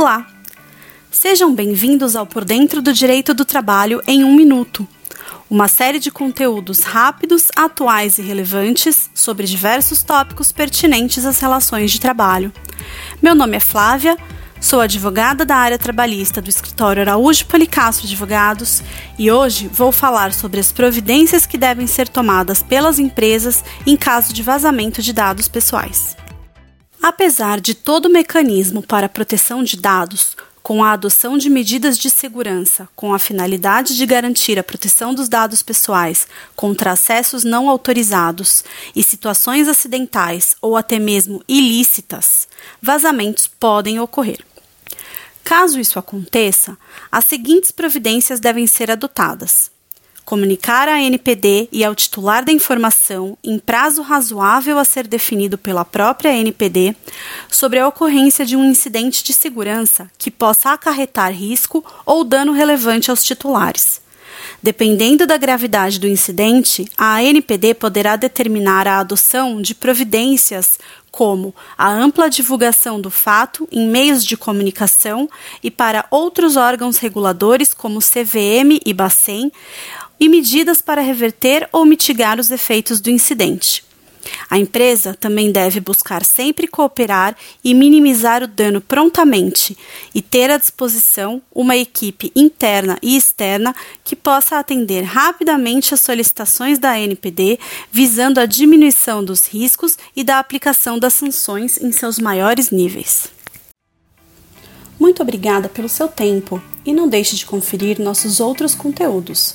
Olá! Sejam bem-vindos ao Por Dentro do Direito do Trabalho em um Minuto, uma série de conteúdos rápidos, atuais e relevantes sobre diversos tópicos pertinentes às relações de trabalho. Meu nome é Flávia, sou advogada da área trabalhista do escritório Araújo Policastro Advogados e hoje vou falar sobre as providências que devem ser tomadas pelas empresas em caso de vazamento de dados pessoais. Apesar de todo o mecanismo para proteção de dados, com a adoção de medidas de segurança com a finalidade de garantir a proteção dos dados pessoais contra acessos não autorizados e situações acidentais ou até mesmo ilícitas, vazamentos podem ocorrer. Caso isso aconteça, as seguintes providências devem ser adotadas: comunicar à NPD e ao titular da informação, em prazo razoável a ser definido pela própria NPD, sobre a ocorrência de um incidente de segurança que possa acarretar risco ou dano relevante aos titulares. Dependendo da gravidade do incidente, a ANPD poderá determinar a adoção de providências como a ampla divulgação do fato em meios de comunicação e para outros órgãos reguladores como CVM e Bacen, e medidas para reverter ou mitigar os efeitos do incidente. A empresa também deve buscar sempre cooperar e minimizar o dano prontamente e ter à disposição uma equipe interna e externa que possa atender rapidamente as solicitações da NPD, visando a diminuição dos riscos e da aplicação das sanções em seus maiores níveis. Muito obrigada pelo seu tempo e não deixe de conferir nossos outros conteúdos.